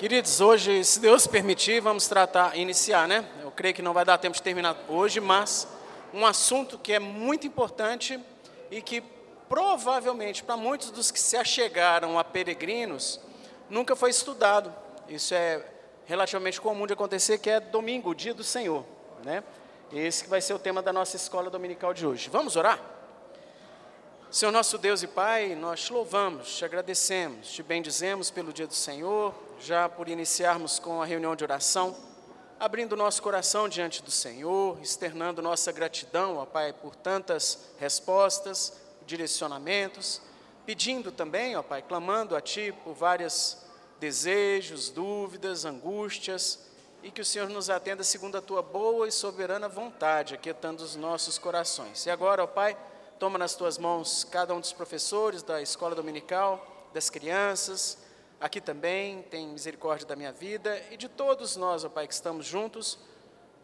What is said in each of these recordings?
Queridos, hoje, se Deus permitir, vamos tratar, iniciar, né? Eu creio que não vai dar tempo de terminar hoje, mas um assunto que é muito importante e que provavelmente para muitos dos que se achegaram a peregrinos nunca foi estudado. Isso é relativamente comum de acontecer, que é domingo, dia do Senhor, né? Esse que vai ser o tema da nossa escola dominical de hoje. Vamos orar? Senhor nosso Deus e Pai, nós te louvamos, te agradecemos, te bendizemos pelo dia do Senhor, já por iniciarmos com a reunião de oração, abrindo nosso coração diante do Senhor, externando nossa gratidão, ó Pai, por tantas respostas, direcionamentos, pedindo também, ó Pai, clamando a Ti por vários desejos, dúvidas, angústias, e que o Senhor nos atenda segundo a Tua boa e soberana vontade, aquietando os nossos corações. E agora, ó Pai, toma nas Tuas mãos cada um dos professores da escola dominical, das crianças, aqui também, tem misericórdia da minha vida e de todos nós, ó Pai, que estamos juntos,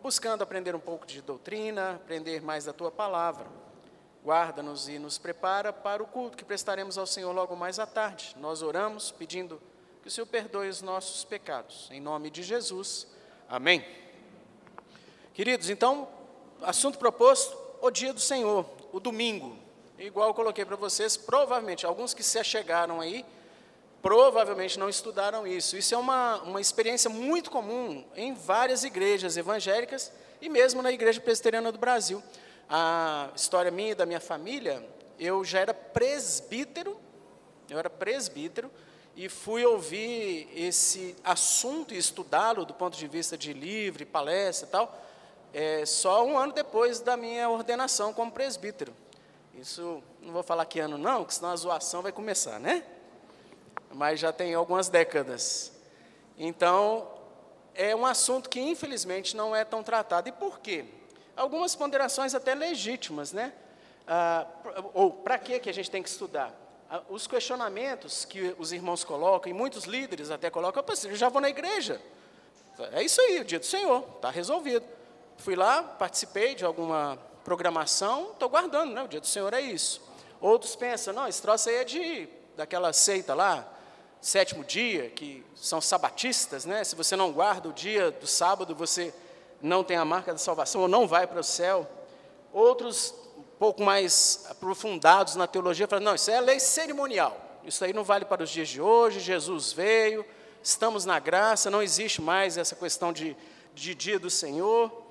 buscando aprender um pouco de doutrina, aprender mais da Tua palavra. Guarda-nos e nos prepara para o culto que prestaremos ao Senhor logo mais à tarde. Nós oramos pedindo que o Senhor perdoe os nossos pecados. Em nome de Jesus. Amém. Queridos, então, assunto proposto, o dia do Senhor, o domingo. Igual eu coloquei para vocês, provavelmente, alguns que se achegaram aí, provavelmente não estudaram isso. Isso é uma, uma experiência muito comum em várias igrejas evangélicas e mesmo na Igreja Presbiteriana do Brasil. A história minha e da minha família, eu já era presbítero, eu era presbítero, e fui ouvir esse assunto e estudá-lo do ponto de vista de livre, palestra e tal, é, só um ano depois da minha ordenação como presbítero. Isso, não vou falar que ano não, porque senão a zoação vai começar, né? mas já tem algumas décadas. Então, é um assunto que infelizmente não é tão tratado. E por quê? Algumas ponderações até legítimas, né? Ah, ou para que a gente tem que estudar? Ah, os questionamentos que os irmãos colocam, e muitos líderes até colocam, eu já vou na igreja. É isso aí, o dia do Senhor, está resolvido. Fui lá, participei de alguma programação, estou guardando, né? O dia do Senhor é isso. Outros pensam, não, esse troço aí é de, daquela seita lá, sétimo dia, que são sabatistas, né? Se você não guarda o dia do sábado, você não tem a marca da salvação ou não vai para o céu. Outros, um pouco mais aprofundados na teologia, falam: não, isso é lei cerimonial. Isso aí não vale para os dias de hoje. Jesus veio, estamos na graça, não existe mais essa questão de, de dia do Senhor.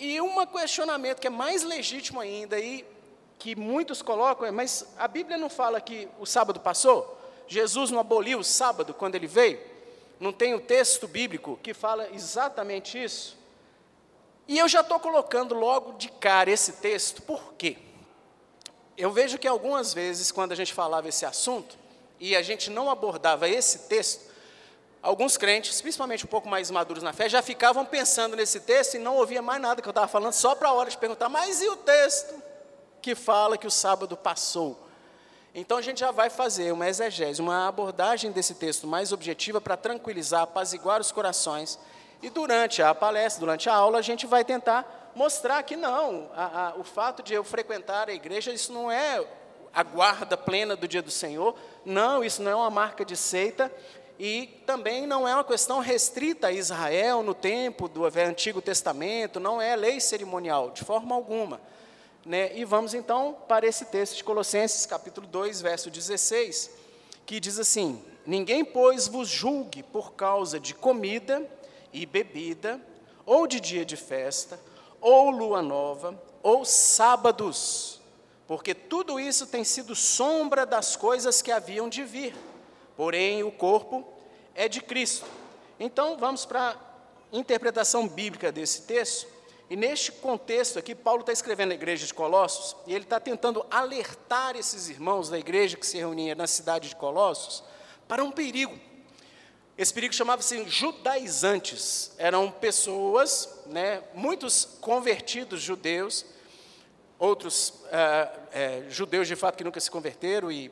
E um questionamento que é mais legítimo ainda e que muitos colocam é: mas a Bíblia não fala que o sábado passou? Jesus não aboliu o sábado quando ele veio? Não tem o texto bíblico que fala exatamente isso? E eu já estou colocando logo de cara esse texto, por quê? Eu vejo que algumas vezes, quando a gente falava esse assunto, e a gente não abordava esse texto, alguns crentes, principalmente um pouco mais maduros na fé, já ficavam pensando nesse texto e não ouvia mais nada que eu estava falando, só para a hora de perguntar, mas e o texto que fala que o sábado passou? Então a gente já vai fazer uma exegese, uma abordagem desse texto mais objetiva para tranquilizar, apaziguar os corações. E durante a palestra, durante a aula, a gente vai tentar mostrar que não, a, a, o fato de eu frequentar a igreja, isso não é a guarda plena do dia do Senhor, não, isso não é uma marca de seita, e também não é uma questão restrita a Israel no tempo do Antigo Testamento, não é lei cerimonial, de forma alguma. Né? E vamos então para esse texto de Colossenses, capítulo 2, verso 16, que diz assim: Ninguém, pois, vos julgue por causa de comida e bebida, ou de dia de festa, ou lua nova, ou sábados, porque tudo isso tem sido sombra das coisas que haviam de vir, porém o corpo é de Cristo. Então vamos para a interpretação bíblica desse texto. E neste contexto aqui, Paulo está escrevendo a igreja de Colossos, e ele está tentando alertar esses irmãos da igreja que se reunia na cidade de Colossos para um perigo. Esse perigo chamava-se judaizantes. Eram pessoas, né, muitos convertidos judeus, outros é, judeus de fato que nunca se converteram e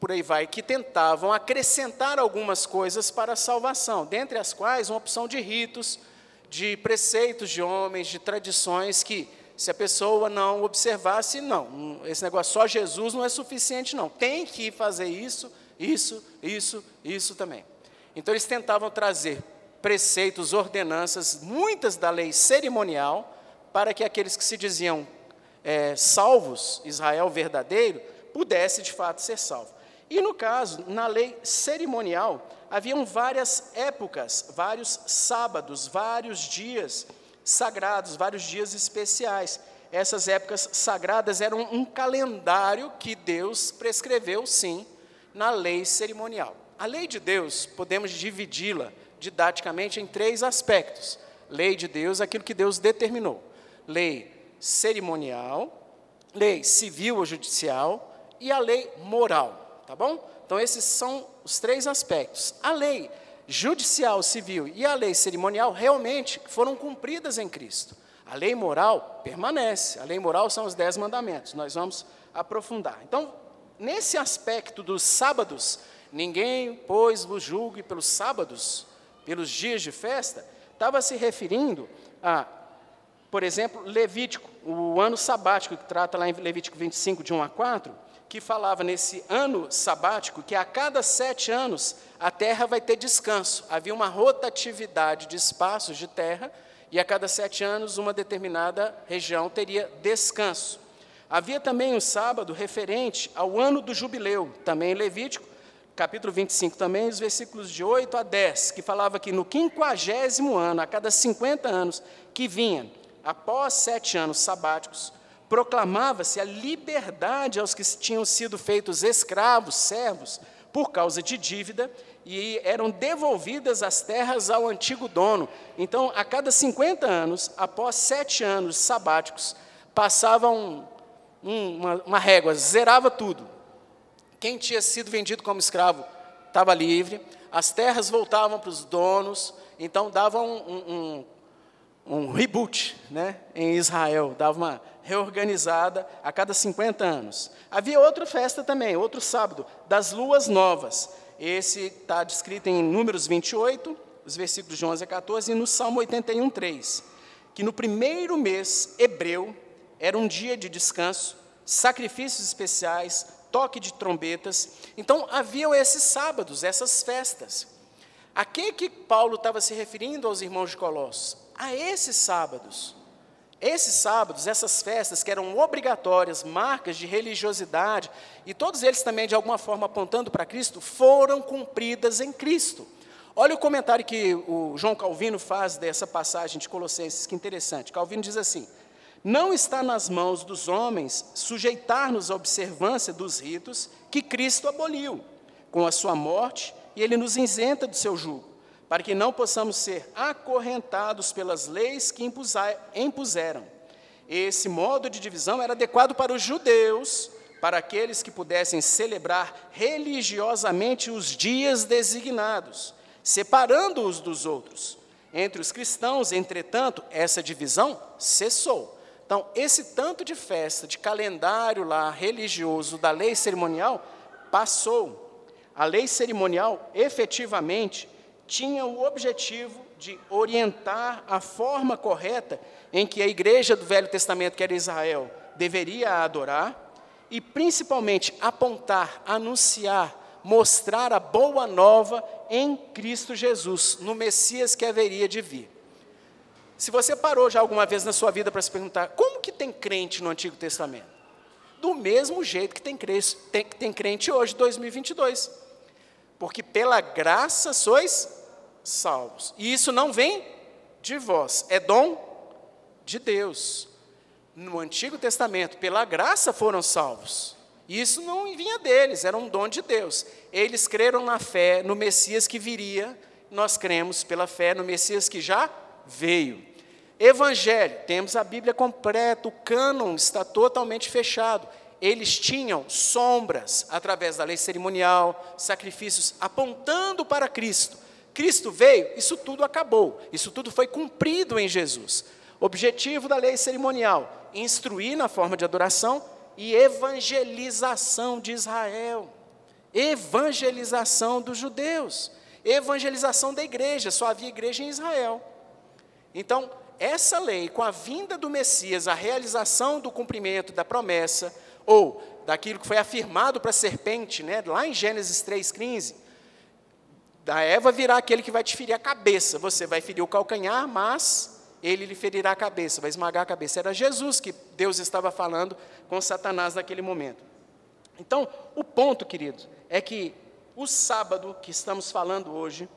por aí vai, que tentavam acrescentar algumas coisas para a salvação, dentre as quais uma opção de ritos, de preceitos de homens, de tradições que, se a pessoa não observasse, não, esse negócio só Jesus não é suficiente, não. Tem que fazer isso, isso, isso, isso também. Então eles tentavam trazer preceitos, ordenanças, muitas da lei cerimonial, para que aqueles que se diziam é, salvos, Israel verdadeiro, pudesse de fato ser salvo. E no caso, na lei cerimonial, haviam várias épocas, vários sábados, vários dias sagrados, vários dias especiais. Essas épocas sagradas eram um calendário que Deus prescreveu, sim, na lei cerimonial. A lei de Deus, podemos dividi-la didaticamente em três aspectos. Lei de Deus, aquilo que Deus determinou. Lei cerimonial, lei civil ou judicial e a lei moral, tá bom? Então esses são os três aspectos. A lei judicial, civil e a lei cerimonial realmente foram cumpridas em Cristo. A lei moral permanece. A lei moral são os dez mandamentos. Nós vamos aprofundar. Então, nesse aspecto dos sábados, ninguém, pois, vos julgue pelos sábados, pelos dias de festa, estava se referindo a, por exemplo, Levítico, o ano sabático, que trata lá em Levítico 25, de 1 a 4, que falava nesse ano sabático que a cada sete anos a terra vai ter descanso. Havia uma rotatividade de espaços de terra e a cada sete anos uma determinada região teria descanso. Havia também um sábado referente ao ano do jubileu, também em Levítico, capítulo 25 também, os versículos de 8 a 10, que falava que no quinquagésimo ano, a cada 50 anos que vinha, após sete anos sabáticos, proclamava-se a liberdade aos que tinham sido feitos escravos, servos, por causa de dívida, e eram devolvidas as terras ao antigo dono. Então, a cada 50 anos, após sete anos sabáticos, passava um, um, uma, uma régua, zerava tudo quem tinha sido vendido como escravo estava livre, as terras voltavam para os donos, então dava um, um, um, reboot né, em Israel, dava uma reorganizada a cada 50 anos. Havia outra festa também, outro sábado, das luas novas. Esse está descrito em Números 28, os versículos de 11 a 14, e no Salmo 81, 3, que no primeiro mês hebreu era um dia de descanso, sacrifícios especiais, toque de trombetas. Então, haviam esses sábados, essas festas. A que, que Paulo estava se referindo aos irmãos de Colossos? A esses sábados. Esses sábados, essas festas que eram obrigatórias, marcas de religiosidade, e todos eles também, de alguma forma, apontando para Cristo, foram cumpridas em Cristo. Olha o comentário que o João Calvino faz dessa passagem de Colossenses, que interessante. Calvino diz assim: não está nas mãos dos homens sujeitar-nos à observância dos ritos que Cristo aboliu com a sua morte e ele nos isenta do seu jugo, para que não possamos ser acorrentados pelas leis que impuseram. Esse modo de divisão era adequado para os judeus, para aqueles que pudessem celebrar religiosamente os dias designados, separando-os dos outros. Entre os cristãos, entretanto, essa divisão cessou então, esse tanto de festa, de calendário lá religioso da lei cerimonial, passou. A lei cerimonial, efetivamente, tinha o objetivo de orientar a forma correta em que a igreja do Velho Testamento, que era Israel, deveria adorar, e principalmente apontar, anunciar, mostrar a boa nova em Cristo Jesus, no Messias que haveria de vir. Se você parou já alguma vez na sua vida para se perguntar, como que tem crente no Antigo Testamento? Do mesmo jeito que tem crente, tem, tem crente hoje, 2022. Porque pela graça sois salvos. E isso não vem de vós, é dom de Deus. No Antigo Testamento, pela graça foram salvos. Isso não vinha deles, era um dom de Deus. Eles creram na fé no Messias que viria, nós cremos pela fé no Messias que já veio. Evangelho, temos a Bíblia completa, o cânon está totalmente fechado. Eles tinham sombras através da lei cerimonial, sacrifícios apontando para Cristo. Cristo veio, isso tudo acabou, isso tudo foi cumprido em Jesus. Objetivo da lei cerimonial: instruir na forma de adoração e evangelização de Israel, evangelização dos judeus, evangelização da igreja, só havia igreja em Israel. Então, essa lei, com a vinda do Messias, a realização do cumprimento da promessa, ou daquilo que foi afirmado para a serpente, né, lá em Gênesis 3,15, da Eva virá aquele que vai te ferir a cabeça. Você vai ferir o calcanhar, mas ele lhe ferirá a cabeça, vai esmagar a cabeça. Era Jesus que Deus estava falando com Satanás naquele momento. Então, o ponto, queridos, é que o sábado que estamos falando hoje,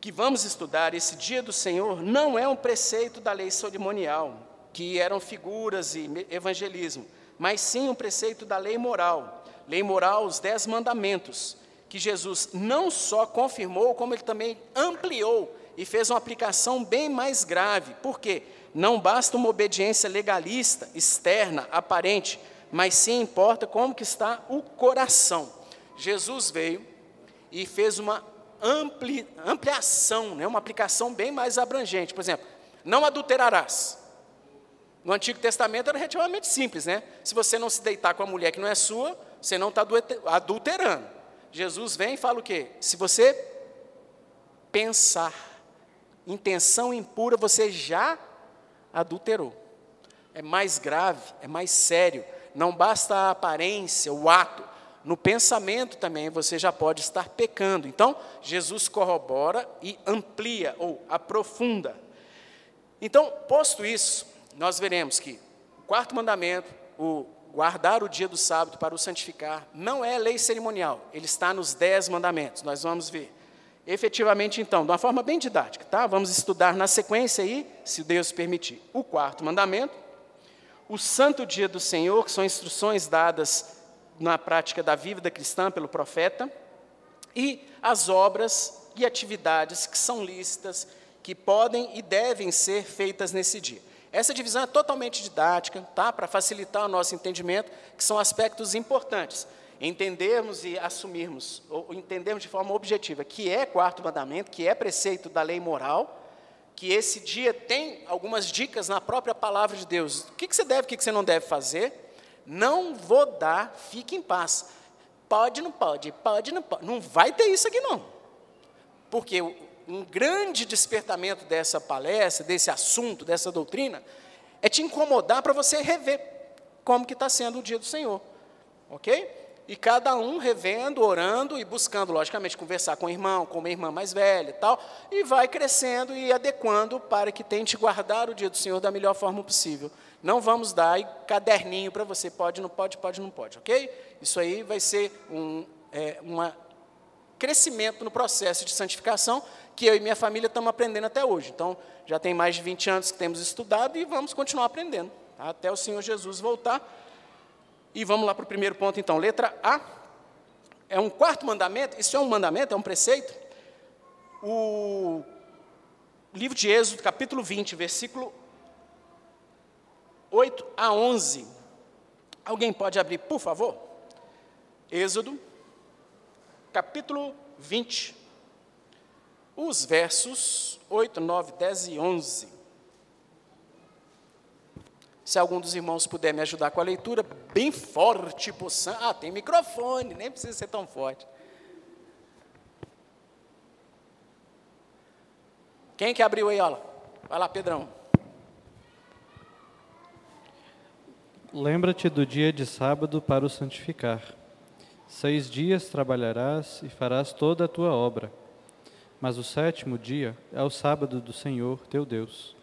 que vamos estudar, esse dia do Senhor, não é um preceito da lei cerimonial, que eram figuras e evangelismo, mas sim um preceito da lei moral. Lei moral, os dez mandamentos, que Jesus não só confirmou, como ele também ampliou e fez uma aplicação bem mais grave. Por quê? Não basta uma obediência legalista, externa, aparente, mas sim importa como que está o coração. Jesus veio e fez uma ampli, ampliação, né, uma aplicação bem mais abrangente. Por exemplo, não adulterarás. No Antigo Testamento era relativamente simples, né? Se você não se deitar com a mulher que não é sua, você não está adulterando. Jesus vem e fala o quê? Se você pensar, intenção impura, você já adulterou. É mais grave, é mais sério. Não basta a aparência, o ato. No pensamento também você já pode estar pecando. Então, Jesus corrobora e amplia ou aprofunda. Então, posto isso, nós veremos que o quarto mandamento, o guardar o dia do sábado para o santificar, não é lei cerimonial, ele está nos dez mandamentos, nós vamos ver. Efetivamente, então, de uma forma bem didática, tá? Vamos estudar na sequência aí, se Deus permitir. O quarto mandamento, o santo dia do Senhor, que são instruções dadas na prática da vida cristã pelo profeta, e as obras e atividades que são lícitas, que podem e devem ser feitas nesse dia. Essa divisão é totalmente didática, tá? para facilitar o nosso entendimento, que são aspectos importantes. Entendermos e assumirmos, ou entendermos de forma objetiva, que é quarto mandamento, que é preceito da lei moral, que esse dia tem algumas dicas na própria palavra de Deus. O que, que você deve, o que, que você não deve fazer? Não vou dar, fique em paz. Pode, não pode, pode, não pode. Não vai ter isso aqui, não. Porque um grande despertamento dessa palestra, desse assunto, dessa doutrina, é te incomodar para você rever como que está sendo o dia do Senhor, ok? E cada um revendo, orando e buscando, logicamente, conversar com o irmão, com uma irmã mais velha e tal, e vai crescendo e adequando para que tente guardar o dia do Senhor da melhor forma possível. Não vamos dar caderninho para você, pode, não pode, pode, não pode, ok? Isso aí vai ser um é, uma crescimento no processo de santificação que eu e minha família estamos aprendendo até hoje. Então, já tem mais de 20 anos que temos estudado e vamos continuar aprendendo, tá? até o Senhor Jesus voltar. E vamos lá para o primeiro ponto, então. Letra A. É um quarto mandamento, isso é um mandamento, é um preceito. O livro de Êxodo, capítulo 20, versículo 8 a 11. Alguém pode abrir, por favor? Êxodo, capítulo 20 os versos 8, 9, 10 e 11. Se algum dos irmãos puder me ajudar com a leitura, bem forte, poção. Ah, tem microfone, nem precisa ser tão forte. Quem que abriu aí, olha? Vai lá, Pedrão. Lembra-te do dia de sábado para o santificar. Seis dias trabalharás e farás toda a tua obra mas o sétimo dia é o sábado do Senhor teu Deus.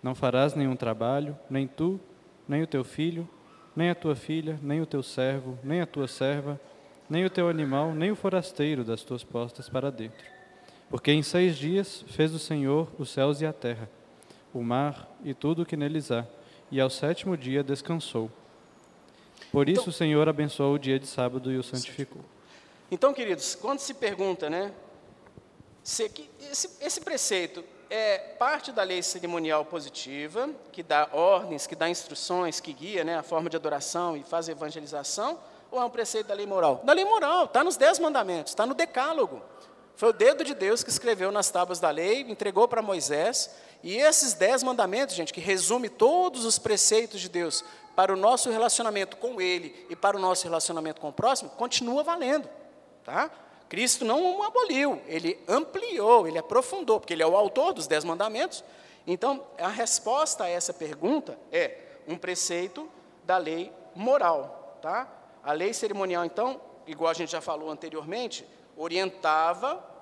Não farás nenhum trabalho, nem tu, nem o teu filho, nem a tua filha, nem o teu servo, nem a tua serva, nem o teu animal, nem o forasteiro das tuas postas para dentro. Porque em seis dias fez o Senhor os céus e a terra, o mar e tudo o que neles há, e ao sétimo dia descansou. Por isso então, o Senhor abençoou o dia de sábado e o santificou. Então, queridos, quando se pergunta, né, esse, esse preceito é parte da lei cerimonial positiva, que dá ordens, que dá instruções, que guia né, a forma de adoração e faz evangelização, ou é um preceito da lei moral? Da lei moral, está nos dez mandamentos, está no decálogo. Foi o dedo de Deus que escreveu nas tábuas da lei, entregou para Moisés, e esses dez mandamentos, gente, que resume todos os preceitos de Deus para o nosso relacionamento com Ele e para o nosso relacionamento com o próximo, continua valendo, tá? Cristo não aboliu, ele ampliou, ele aprofundou, porque ele é o autor dos Dez Mandamentos. Então, a resposta a essa pergunta é um preceito da lei moral. Tá? A lei cerimonial, então, igual a gente já falou anteriormente, orientava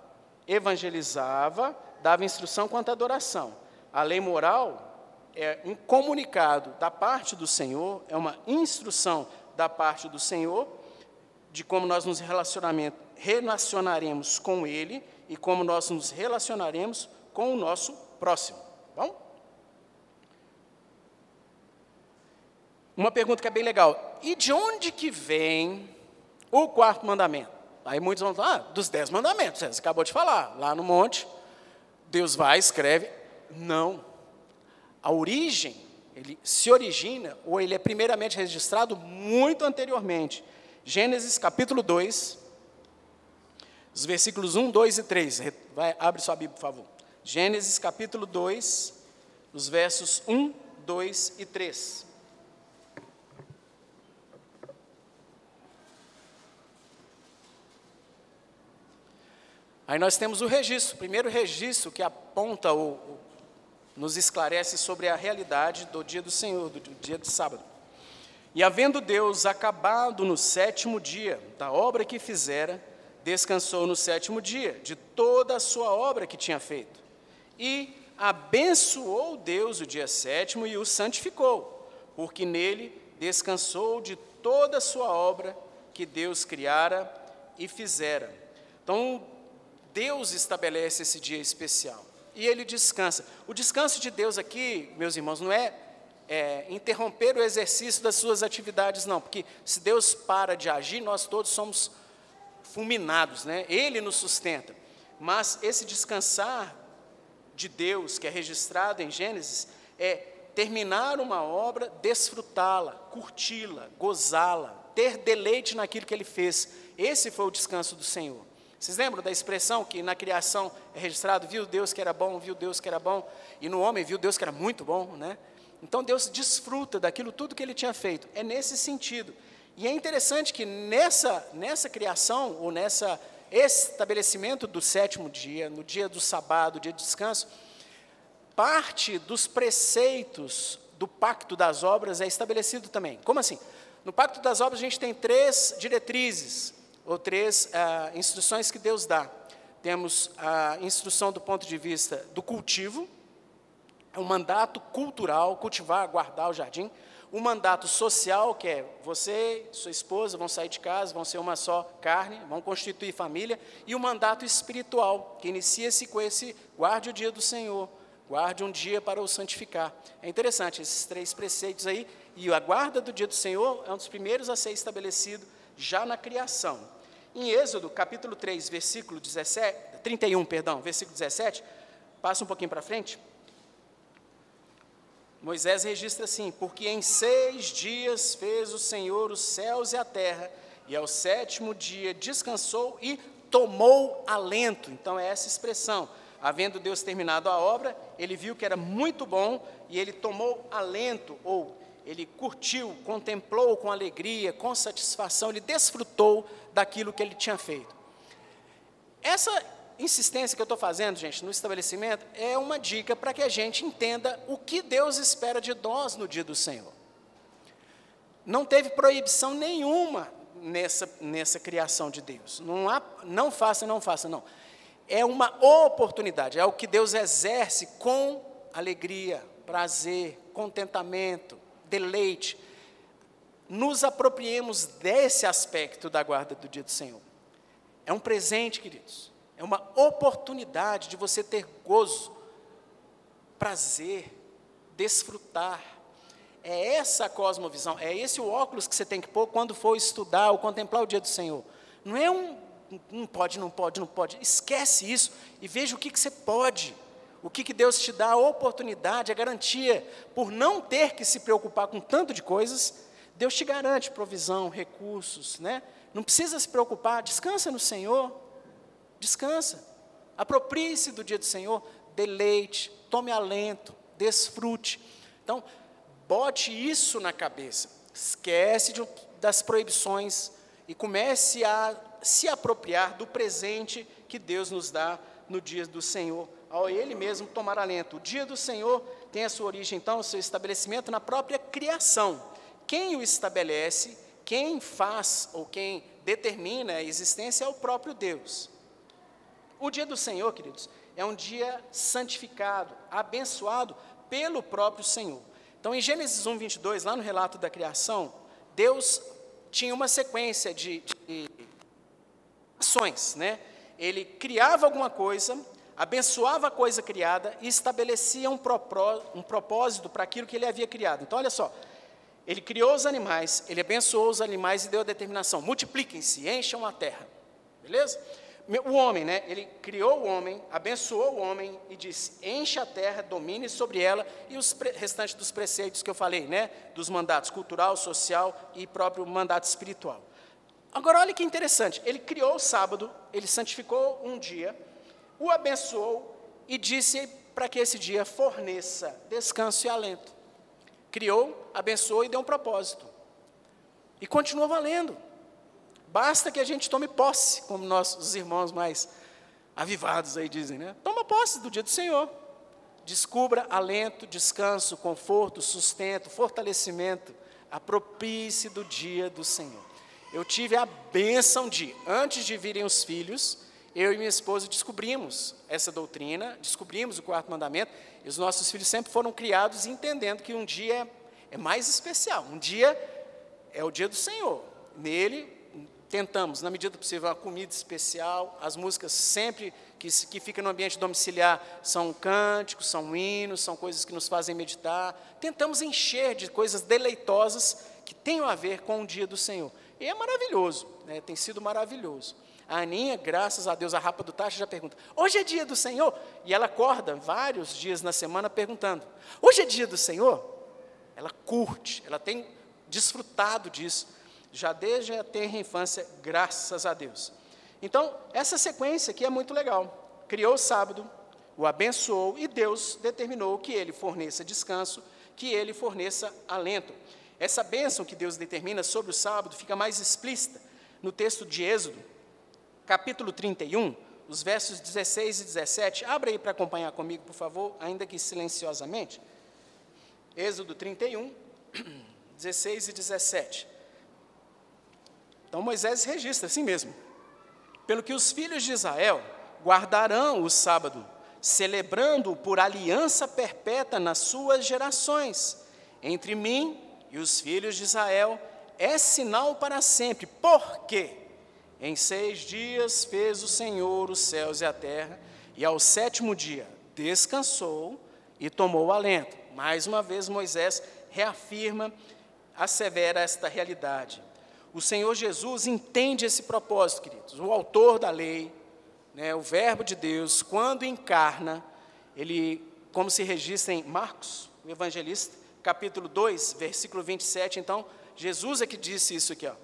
evangelizava, dava instrução quanto à adoração. A lei moral é um comunicado da parte do Senhor, é uma instrução da parte do Senhor de como nós nos relacionaremos com Ele e como nós nos relacionaremos com o nosso próximo. Tá bom? Uma pergunta que é bem legal. E de onde que vem o quarto mandamento? Aí muitos vão falar, ah, dos dez mandamentos, você acabou de falar, lá no monte, Deus vai, escreve. Não. A origem, ele se origina, ou ele é primeiramente registrado muito anteriormente. Gênesis capítulo 2, os versículos 1, 2 e 3. Vai, abre sua Bíblia, por favor. Gênesis capítulo 2, os versos 1, 2 e 3. Aí nós temos o registro, o primeiro registro que aponta ou, nos esclarece sobre a realidade do dia do Senhor, do dia de sábado. E havendo Deus acabado no sétimo dia da obra que fizera, descansou no sétimo dia de toda a sua obra que tinha feito. E abençoou Deus o dia sétimo e o santificou, porque nele descansou de toda a sua obra que Deus criara e fizera. Então, Deus estabelece esse dia especial e ele descansa. O descanso de Deus aqui, meus irmãos, não é, é, interromper o exercício das suas atividades, não, porque se Deus para de agir, nós todos somos fulminados, né? Ele nos sustenta. Mas esse descansar de Deus, que é registrado em Gênesis, é terminar uma obra, desfrutá-la, curti-la, gozá-la, ter deleite naquilo que ele fez. Esse foi o descanso do Senhor. Vocês lembram da expressão que na criação é registrado, viu Deus que era bom, viu Deus que era bom, e no homem viu Deus que era muito bom, né? Então Deus desfruta daquilo tudo que ele tinha feito. É nesse sentido. E é interessante que nessa, nessa criação, ou nessa estabelecimento do sétimo dia, no dia do sábado, dia de descanso, parte dos preceitos do pacto das obras é estabelecido também. Como assim? No pacto das obras a gente tem três diretrizes ou três ah, instruções que Deus dá. Temos a instrução do ponto de vista do cultivo, é um mandato cultural, cultivar, guardar o jardim. O mandato social, que é você sua esposa vão sair de casa, vão ser uma só carne, vão constituir família. E o mandato espiritual, que inicia-se com esse guarde o dia do Senhor, guarde um dia para o santificar. É interessante esses três preceitos aí. E a guarda do dia do Senhor é um dos primeiros a ser estabelecido já na criação. Em Êxodo, capítulo 3, versículo 17, 31, perdão, versículo 17, passa um pouquinho para frente. Moisés registra assim: Porque em seis dias fez o Senhor os céus e a terra, e ao sétimo dia descansou e tomou alento. Então é essa expressão. Havendo Deus terminado a obra, ele viu que era muito bom e ele tomou alento, ou ele curtiu, contemplou com alegria, com satisfação, ele desfrutou daquilo que ele tinha feito. Essa insistência que eu estou fazendo, gente, no estabelecimento, é uma dica para que a gente entenda o que Deus espera de nós no dia do Senhor. Não teve proibição nenhuma nessa, nessa criação de Deus. Não, há, não faça, não faça, não. É uma oportunidade, é o que Deus exerce com alegria, prazer, contentamento, deleite, nos apropriemos desse aspecto da guarda do dia do Senhor. É um presente, queridos. É uma oportunidade de você ter gozo, prazer, desfrutar. É essa a cosmovisão, é esse o óculos que você tem que pôr quando for estudar ou contemplar o dia do Senhor. Não é um não pode, não pode, não pode. Esquece isso e veja o que, que você pode o que, que Deus te dá a oportunidade, a garantia, por não ter que se preocupar com tanto de coisas, Deus te garante provisão, recursos, né? Não precisa se preocupar, descansa no Senhor, descansa. Aproprie-se do dia do Senhor, deleite, tome alento, desfrute. Então, bote isso na cabeça. Esquece de, das proibições e comece a se apropriar do presente que Deus nos dá no dia do Senhor ao ele mesmo tomar alento. O dia do Senhor tem a sua origem, então, o seu estabelecimento na própria criação. Quem o estabelece, quem faz ou quem determina a existência é o próprio Deus. O dia do Senhor, queridos, é um dia santificado, abençoado pelo próprio Senhor. Então, em Gênesis 1, 22, lá no relato da criação, Deus tinha uma sequência de, de ações, né? Ele criava alguma coisa, abençoava a coisa criada e estabelecia um, um propósito para aquilo que ele havia criado. Então, olha só, ele criou os animais, ele abençoou os animais e deu a determinação: multipliquem-se, encham a terra. Beleza? O homem, né? Ele criou o homem, abençoou o homem e disse: enche a terra, domine sobre ela e os restantes dos preceitos que eu falei, né? Dos mandatos cultural, social e próprio mandato espiritual. Agora, olha que interessante: ele criou o sábado, ele santificou um dia, o abençoou e disse para que esse dia forneça descanso e alento criou, abençoou e deu um propósito. E continua valendo. Basta que a gente tome posse, como nossos irmãos mais avivados aí dizem, né? Toma posse do dia do Senhor. Descubra alento, descanso, conforto, sustento, fortalecimento. Aproprie-se do dia do Senhor. Eu tive a bênção de, antes de virem os filhos, eu e minha esposa descobrimos essa doutrina, descobrimos o quarto mandamento, e os nossos filhos sempre foram criados entendendo que um dia é, é mais especial, um dia é o dia do Senhor. Nele, tentamos, na medida possível, uma comida especial, as músicas sempre que, que ficam no ambiente domiciliar são cânticos, são hinos, são coisas que nos fazem meditar. Tentamos encher de coisas deleitosas que tenham a ver com o dia do Senhor. E é maravilhoso, né? tem sido maravilhoso. A Aninha, graças a Deus, a rapa do tacho já pergunta: hoje é dia do Senhor? E ela acorda vários dias na semana perguntando: hoje é dia do Senhor? Ela curte, ela tem desfrutado disso, já desde a terra infância, graças a Deus. Então, essa sequência aqui é muito legal. Criou o sábado, o abençoou e Deus determinou que ele forneça descanso, que ele forneça alento. Essa bênção que Deus determina sobre o sábado fica mais explícita no texto de Êxodo, capítulo 31, os versos 16 e 17. Abra aí para acompanhar comigo, por favor, ainda que silenciosamente. Êxodo 31, 16 e 17. Então Moisés registra assim mesmo. Pelo que os filhos de Israel guardarão o sábado, celebrando-o por aliança perpétua nas suas gerações. Entre mim e os filhos de Israel é sinal para sempre. Por quê? Em seis dias fez o Senhor os céus e a terra, e ao sétimo dia descansou e tomou alento. Mais uma vez, Moisés reafirma, assevera esta realidade. O Senhor Jesus entende esse propósito, queridos. O autor da lei, né, o Verbo de Deus, quando encarna, ele, como se registra em Marcos, o evangelista, capítulo 2, versículo 27, então, Jesus é que disse isso aqui, ó.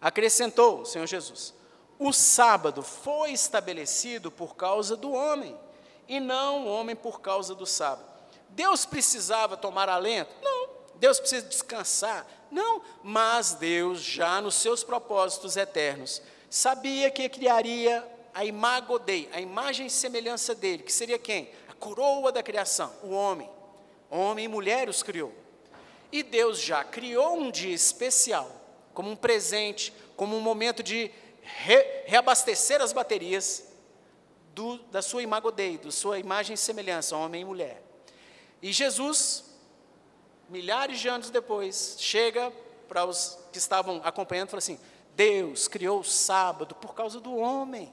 Acrescentou o Senhor Jesus: o sábado foi estabelecido por causa do homem, e não o homem por causa do sábado. Deus precisava tomar alento? Não. Deus precisa descansar? Não. Mas Deus, já nos seus propósitos eternos, sabia que criaria a imago a imagem e semelhança dele, que seria quem? A coroa da criação, o homem. Homem e mulher os criou. E Deus já criou um dia especial como um presente, como um momento de re, reabastecer as baterias do, da sua imago da sua imagem e semelhança, homem e mulher. E Jesus, milhares de anos depois, chega para os que estavam acompanhando e fala assim: Deus criou o sábado por causa do homem.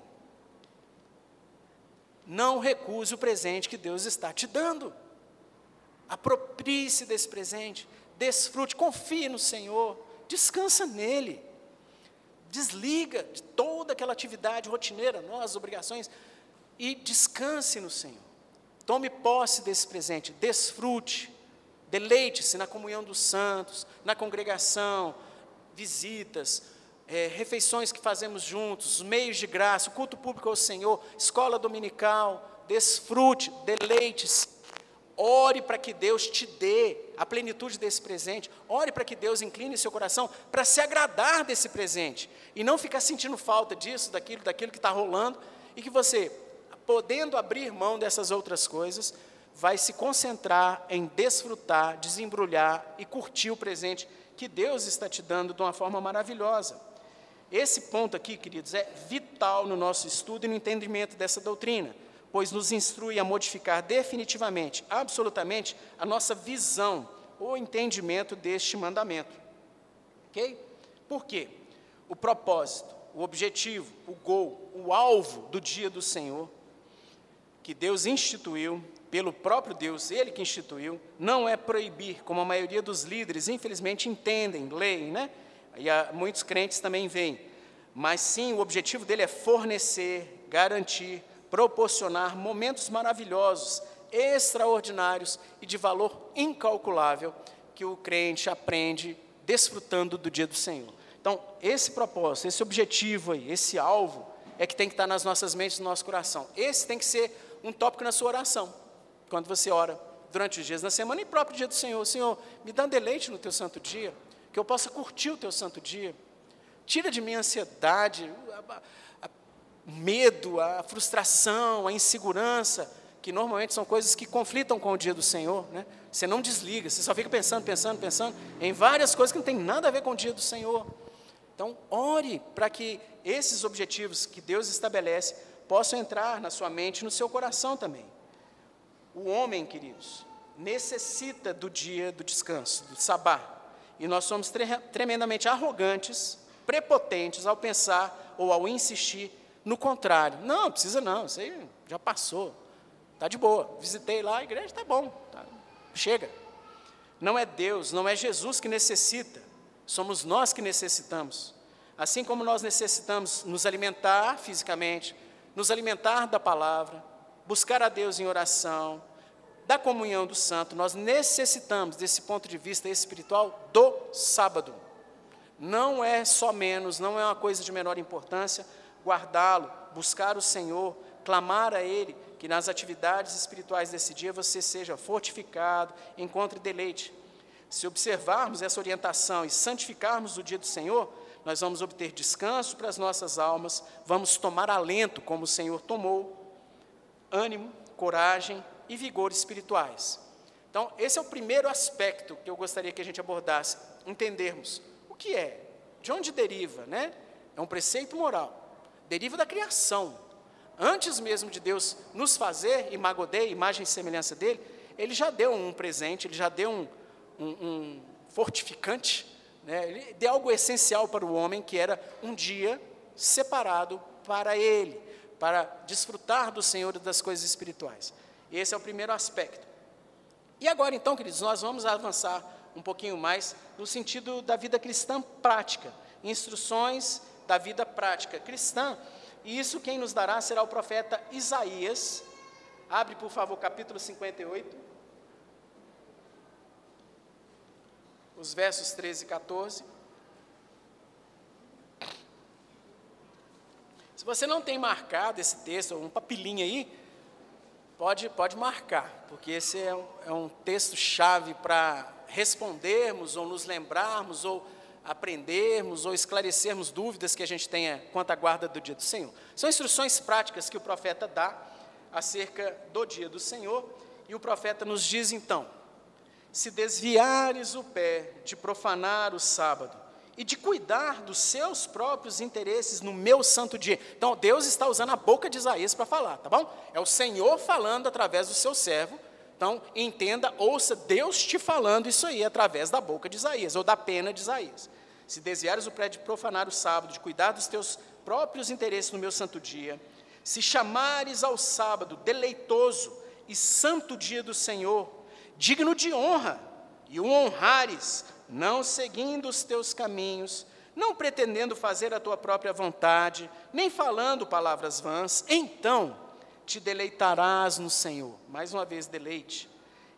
Não recuse o presente que Deus está te dando. Aproprie-se desse presente, desfrute, confie no Senhor. Descansa nele. Desliga de toda aquela atividade rotineira, nossas obrigações, e descanse no Senhor. Tome posse desse presente, desfrute, deleite-se na comunhão dos santos, na congregação, visitas, é, refeições que fazemos juntos, meios de graça, culto público ao Senhor, escola dominical, desfrute, deleite-se Ore para que Deus te dê a plenitude desse presente. Ore para que Deus incline seu coração para se agradar desse presente. E não ficar sentindo falta disso, daquilo, daquilo que está rolando. E que você, podendo abrir mão dessas outras coisas, vai se concentrar em desfrutar, desembrulhar e curtir o presente que Deus está te dando de uma forma maravilhosa. Esse ponto aqui, queridos, é vital no nosso estudo e no entendimento dessa doutrina, pois nos instrui a modificar definitivamente, absolutamente, a nossa visão ou entendimento deste mandamento. Ok? Por quê? O propósito, o objetivo, o gol, o alvo do dia do Senhor, que Deus instituiu, pelo próprio Deus, Ele que instituiu, não é proibir, como a maioria dos líderes, infelizmente, entendem, leem, né? E muitos crentes também veem. Mas sim, o objetivo dele é fornecer, garantir, proporcionar momentos maravilhosos, extraordinários e de valor incalculável que o crente aprende desfrutando do dia do Senhor. Então, esse propósito, esse objetivo aí, esse alvo, é que tem que estar nas nossas mentes, no nosso coração. Esse tem que ser um tópico na sua oração, quando você ora durante os dias da semana e próprio dia do Senhor. Senhor, me dá um deleite no teu santo dia, que eu possa curtir o teu santo dia. Tira de mim a ansiedade, o medo, a frustração, a insegurança, que normalmente são coisas que conflitam com o dia do Senhor. Né? Você não desliga, você só fica pensando, pensando, pensando em várias coisas que não tem nada a ver com o dia do Senhor. Então, ore para que esses objetivos que Deus estabelece possam entrar na sua mente e no seu coração também. O homem, queridos, necessita do dia do descanso, do sabá. E nós somos tre tremendamente arrogantes, prepotentes ao pensar ou ao insistir no contrário. Não, precisa não, isso aí já passou. Está de boa. Visitei lá, a igreja está bom. Tá, chega. Não é Deus, não é Jesus que necessita. Somos nós que necessitamos. Assim como nós necessitamos nos alimentar fisicamente, nos alimentar da palavra, buscar a Deus em oração, da comunhão do santo, nós necessitamos, desse ponto de vista espiritual, do sábado. Não é só menos, não é uma coisa de menor importância guardá-lo, buscar o Senhor, clamar a Ele, que nas atividades espirituais desse dia você seja fortificado, encontre deleite. Se observarmos essa orientação e santificarmos o dia do Senhor, nós vamos obter descanso para as nossas almas, vamos tomar alento como o Senhor tomou, ânimo, coragem e vigor espirituais. Então, esse é o primeiro aspecto que eu gostaria que a gente abordasse, entendermos o que é, de onde deriva, né? É um preceito moral, deriva da criação. Antes mesmo de Deus nos fazer imagodei, imagem e semelhança dele, ele já deu um presente, ele já deu um, um, um fortificante, né? ele deu algo essencial para o homem, que era um dia separado para ele, para desfrutar do Senhor e das coisas espirituais. Esse é o primeiro aspecto. E agora, então, queridos, nós vamos avançar um pouquinho mais no sentido da vida cristã prática, instruções da vida prática cristã. E isso quem nos dará será o profeta Isaías. Abre, por favor, capítulo 58. os versos 13 e 14. Se você não tem marcado esse texto, um papilinho aí, pode, pode marcar, porque esse é um, é um texto-chave para respondermos, ou nos lembrarmos, ou aprendermos, ou esclarecermos dúvidas que a gente tenha quanto à guarda do dia do Senhor. São instruções práticas que o profeta dá acerca do dia do Senhor, e o profeta nos diz então: se desviares o pé de profanar o sábado e de cuidar dos seus próprios interesses no meu santo dia. Então, Deus está usando a boca de Isaías para falar, tá bom? É o Senhor falando através do seu servo. Então, entenda, ouça Deus te falando isso aí através da boca de Isaías, ou da pena de Isaías. Se desviares o pé de profanar o sábado, de cuidar dos teus próprios interesses no meu santo dia, se chamares ao sábado deleitoso e santo dia do Senhor, digno de honra, e o honrares, não seguindo os teus caminhos, não pretendendo fazer a tua própria vontade, nem falando palavras vãs, então te deleitarás no Senhor. Mais uma vez, deleite.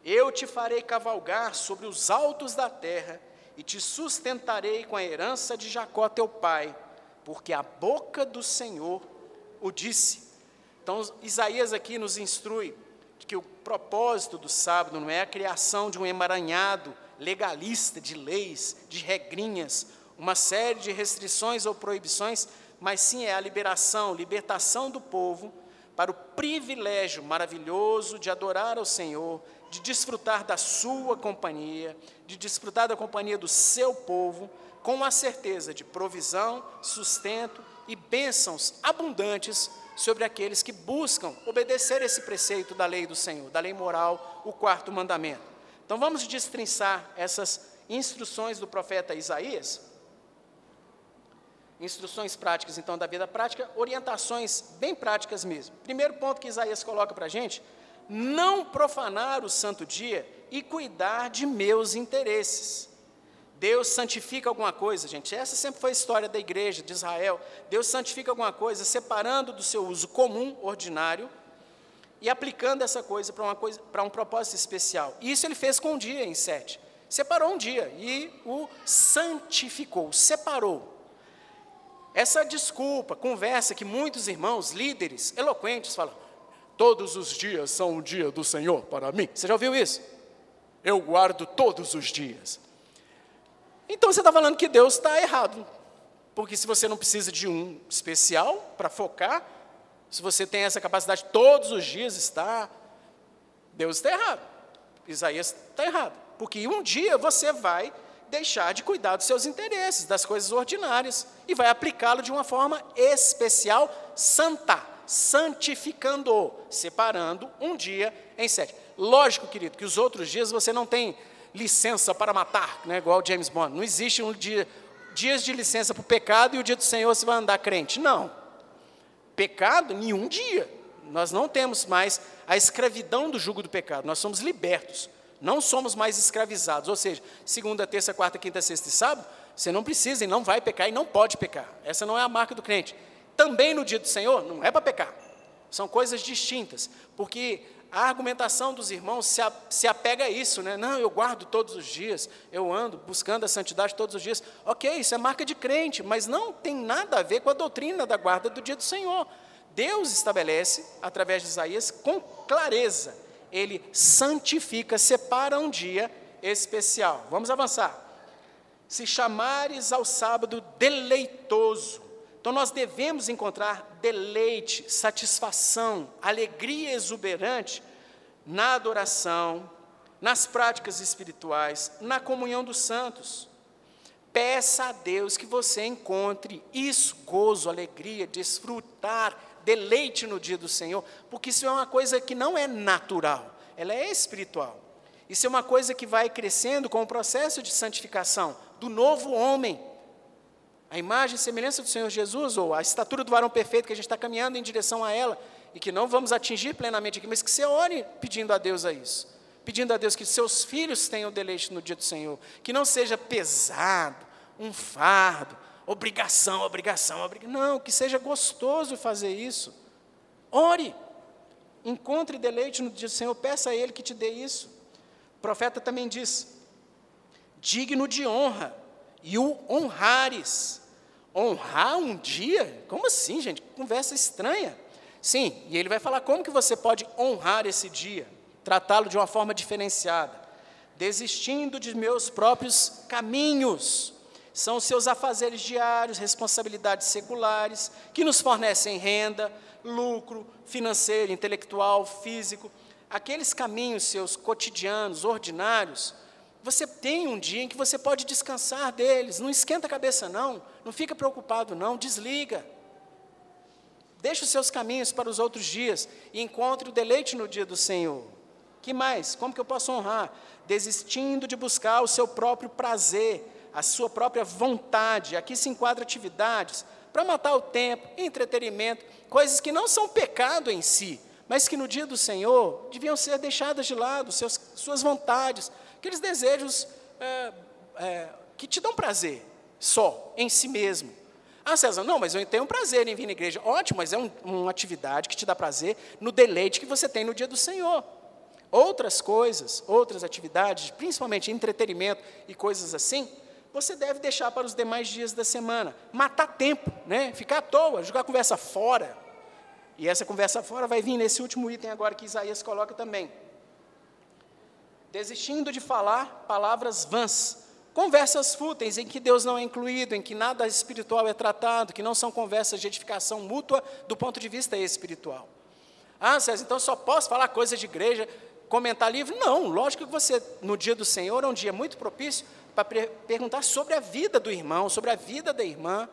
Eu te farei cavalgar sobre os altos da terra e te sustentarei com a herança de Jacó teu pai, porque a boca do Senhor o disse. Então, Isaías aqui nos instrui que o propósito do sábado não é a criação de um emaranhado legalista de leis, de regrinhas, uma série de restrições ou proibições, mas sim é a liberação, libertação do povo para o privilégio maravilhoso de adorar ao Senhor, de desfrutar da sua companhia, de desfrutar da companhia do seu povo, com a certeza de provisão, sustento e bênçãos abundantes sobre aqueles que buscam obedecer esse preceito da lei do Senhor, da lei moral, o quarto mandamento. Então vamos destrinçar essas instruções do profeta Isaías. Instruções práticas, então, da vida prática, orientações bem práticas mesmo. Primeiro ponto que Isaías coloca para a gente: não profanar o santo dia e cuidar de meus interesses. Deus santifica alguma coisa, gente. Essa sempre foi a história da igreja de Israel. Deus santifica alguma coisa, separando do seu uso comum, ordinário, e aplicando essa coisa para uma coisa, para um propósito especial. E isso ele fez com um dia em sete. Separou um dia e o santificou, separou. Essa desculpa, conversa que muitos irmãos, líderes, eloquentes falam: todos os dias são o dia do Senhor para mim. Você já ouviu isso? Eu guardo todos os dias. Então você está falando que Deus está errado. Porque se você não precisa de um especial para focar, se você tem essa capacidade todos os dias estar, Deus está errado. Isaías está errado. Porque um dia você vai deixar de cuidar dos seus interesses, das coisas ordinárias, e vai aplicá-lo de uma forma especial, santa, santificando, separando um dia em sete. Lógico, querido, que os outros dias você não tem licença para matar, né, igual James Bond. Não existe um dia, dias de licença para o pecado e o dia do Senhor você vai andar crente. Não. Pecado, nenhum dia. Nós não temos mais a escravidão do jugo do pecado, nós somos libertos. Não somos mais escravizados. Ou seja, segunda, terça, quarta, quinta, sexta e sábado, você não precisa e não vai pecar e não pode pecar. Essa não é a marca do crente. Também no dia do Senhor, não é para pecar. São coisas distintas. Porque a argumentação dos irmãos se, a, se apega a isso, né? Não, eu guardo todos os dias, eu ando buscando a santidade todos os dias. Ok, isso é marca de crente, mas não tem nada a ver com a doutrina da guarda do dia do Senhor. Deus estabelece, através de Isaías, com clareza, ele santifica, separa um dia especial. Vamos avançar. Se chamares ao sábado deleitoso, então nós devemos encontrar deleite, satisfação, alegria exuberante na adoração, nas práticas espirituais, na comunhão dos santos. Peça a Deus que você encontre isso, gozo, alegria, desfrutar, deleite no dia do Senhor, porque isso é uma coisa que não é natural, ela é espiritual. Isso é uma coisa que vai crescendo com o processo de santificação do novo homem a imagem e semelhança do Senhor Jesus, ou a estatura do varão perfeito, que a gente está caminhando em direção a ela, e que não vamos atingir plenamente aqui, mas que você ore pedindo a Deus a isso. Pedindo a Deus que seus filhos tenham deleite no dia do Senhor, que não seja pesado, um fardo, obrigação, obrigação, obrigação. Não, que seja gostoso fazer isso. Ore, encontre deleite no dia do Senhor, peça a Ele que te dê isso. O profeta também diz: digno de honra, e o honrares honrar um dia? Como assim, gente? Conversa estranha. Sim, e ele vai falar como que você pode honrar esse dia, tratá-lo de uma forma diferenciada. Desistindo de meus próprios caminhos. São os seus afazeres diários, responsabilidades seculares, que nos fornecem renda, lucro financeiro, intelectual, físico. Aqueles caminhos seus cotidianos, ordinários, você tem um dia em que você pode descansar deles. Não esquenta a cabeça, não. Não fica preocupado, não. Desliga. Deixe os seus caminhos para os outros dias e encontre o deleite no dia do Senhor. Que mais? Como que eu posso honrar? Desistindo de buscar o seu próprio prazer, a sua própria vontade. Aqui se enquadra atividades para matar o tempo, entretenimento, coisas que não são pecado em si, mas que no dia do Senhor deviam ser deixadas de lado, seus, suas vontades, aqueles desejos é, é, que te dão prazer só, em si mesmo. Ah, César, não, mas eu tenho prazer em vir na igreja. Ótimo, mas é um, uma atividade que te dá prazer no deleite que você tem no dia do Senhor. Outras coisas, outras atividades, principalmente entretenimento e coisas assim, você deve deixar para os demais dias da semana. Matar tempo, né? ficar à toa, jogar conversa fora. E essa conversa fora vai vir nesse último item agora que Isaías coloca também desistindo de falar palavras vãs, conversas fúteis em que Deus não é incluído, em que nada espiritual é tratado, que não são conversas de edificação mútua do ponto de vista espiritual. Ah, César, então só posso falar coisas de igreja, comentar livro? Não, lógico que você, no dia do Senhor, é um dia muito propício para perguntar sobre a vida do irmão, sobre a vida da irmã.